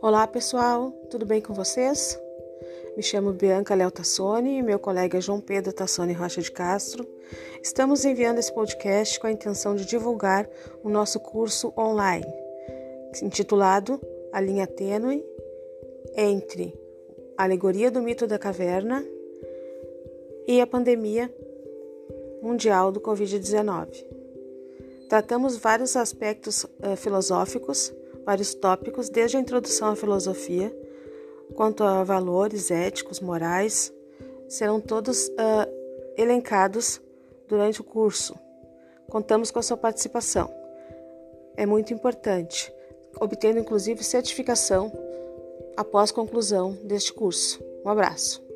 Olá pessoal, tudo bem com vocês? Me chamo Bianca Léo Tassoni e meu colega João Pedro Tassoni Rocha de Castro. Estamos enviando esse podcast com a intenção de divulgar o nosso curso online, intitulado A Linha Tênue entre a Alegoria do Mito da Caverna e a Pandemia Mundial do Covid-19. Tratamos vários aspectos uh, filosóficos vários tópicos, desde a introdução à filosofia, quanto a valores éticos, morais, serão todos uh, elencados durante o curso. Contamos com a sua participação. É muito importante, obtendo inclusive certificação após conclusão deste curso. Um abraço.